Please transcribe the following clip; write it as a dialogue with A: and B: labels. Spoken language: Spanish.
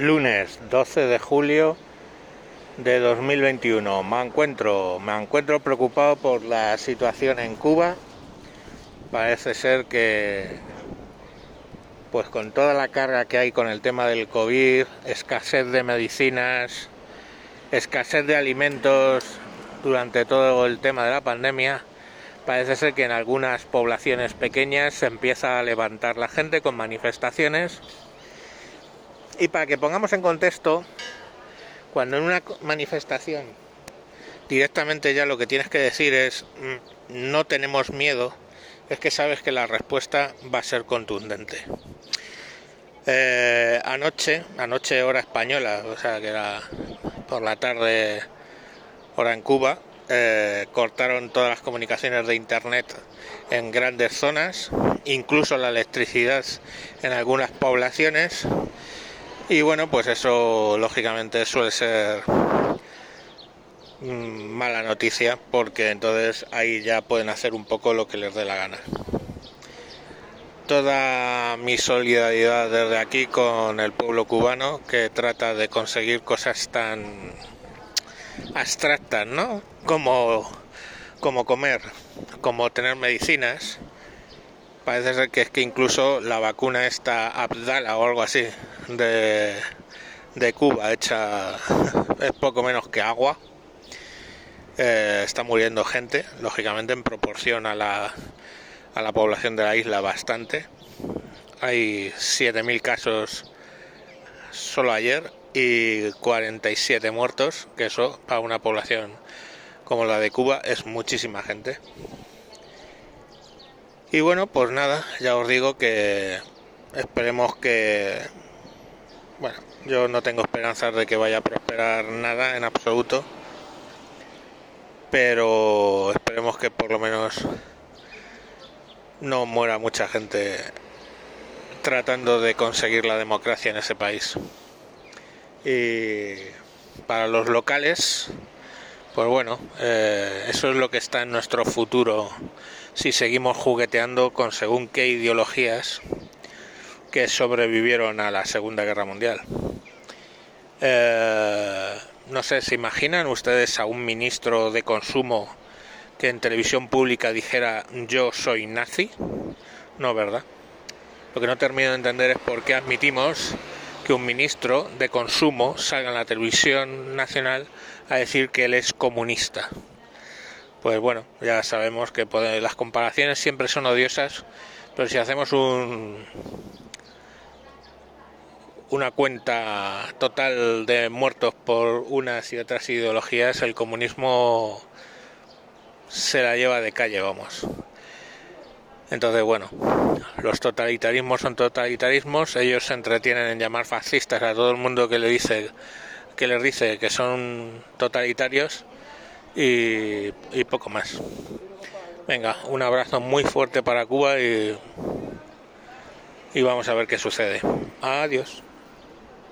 A: lunes 12 de julio de 2021. Me encuentro, me encuentro preocupado por la situación en Cuba. Parece ser que, pues con toda la carga que hay con el tema del COVID, escasez de medicinas, escasez de alimentos durante todo el tema de la pandemia, parece ser que en algunas poblaciones pequeñas se empieza a levantar la gente con manifestaciones y para que pongamos en contexto, cuando en una manifestación directamente ya lo que tienes que decir es mm, no tenemos miedo, es que sabes que la respuesta va a ser contundente. Eh, anoche, anoche hora española, o sea que era por la tarde hora en Cuba, eh, cortaron todas las comunicaciones de internet en grandes zonas, incluso la electricidad en algunas poblaciones y bueno, pues eso lógicamente suele ser mm, mala noticia porque entonces ahí ya pueden hacer un poco lo que les dé la gana. Toda mi solidaridad desde aquí con el pueblo cubano que trata de conseguir cosas tan abstractas, ¿no? Como, como comer, como tener medicinas Parece ser que es que incluso la vacuna esta Abdala o algo así de, de Cuba hecha es poco menos que agua. Eh, está muriendo gente, lógicamente en proporción a la, a la población de la isla bastante. Hay 7.000 casos solo ayer y 47 muertos, que eso para una población como la de Cuba es muchísima gente. Y bueno, pues nada, ya os digo que esperemos que... Bueno, yo no tengo esperanzas de que vaya a prosperar nada en absoluto, pero esperemos que por lo menos no muera mucha gente tratando de conseguir la democracia en ese país. Y para los locales, pues bueno, eh, eso es lo que está en nuestro futuro si seguimos jugueteando con según qué ideologías que sobrevivieron a la Segunda Guerra Mundial. Eh, no sé, ¿se imaginan ustedes a un ministro de consumo que en televisión pública dijera yo soy nazi? No, ¿verdad? Lo que no termino de entender es por qué admitimos que un ministro de consumo salga en la televisión nacional a decir que él es comunista. Pues bueno, ya sabemos que las comparaciones siempre son odiosas, pero si hacemos un, una cuenta total de muertos por unas y otras ideologías, el comunismo se la lleva de calle, vamos. Entonces, bueno, los totalitarismos son totalitarismos, ellos se entretienen en llamar fascistas a todo el mundo que le dice que les dice que son totalitarios y, poco más. Venga, un abrazo muy fuerte para Cuba y, y vamos a ver qué sucede. Adiós.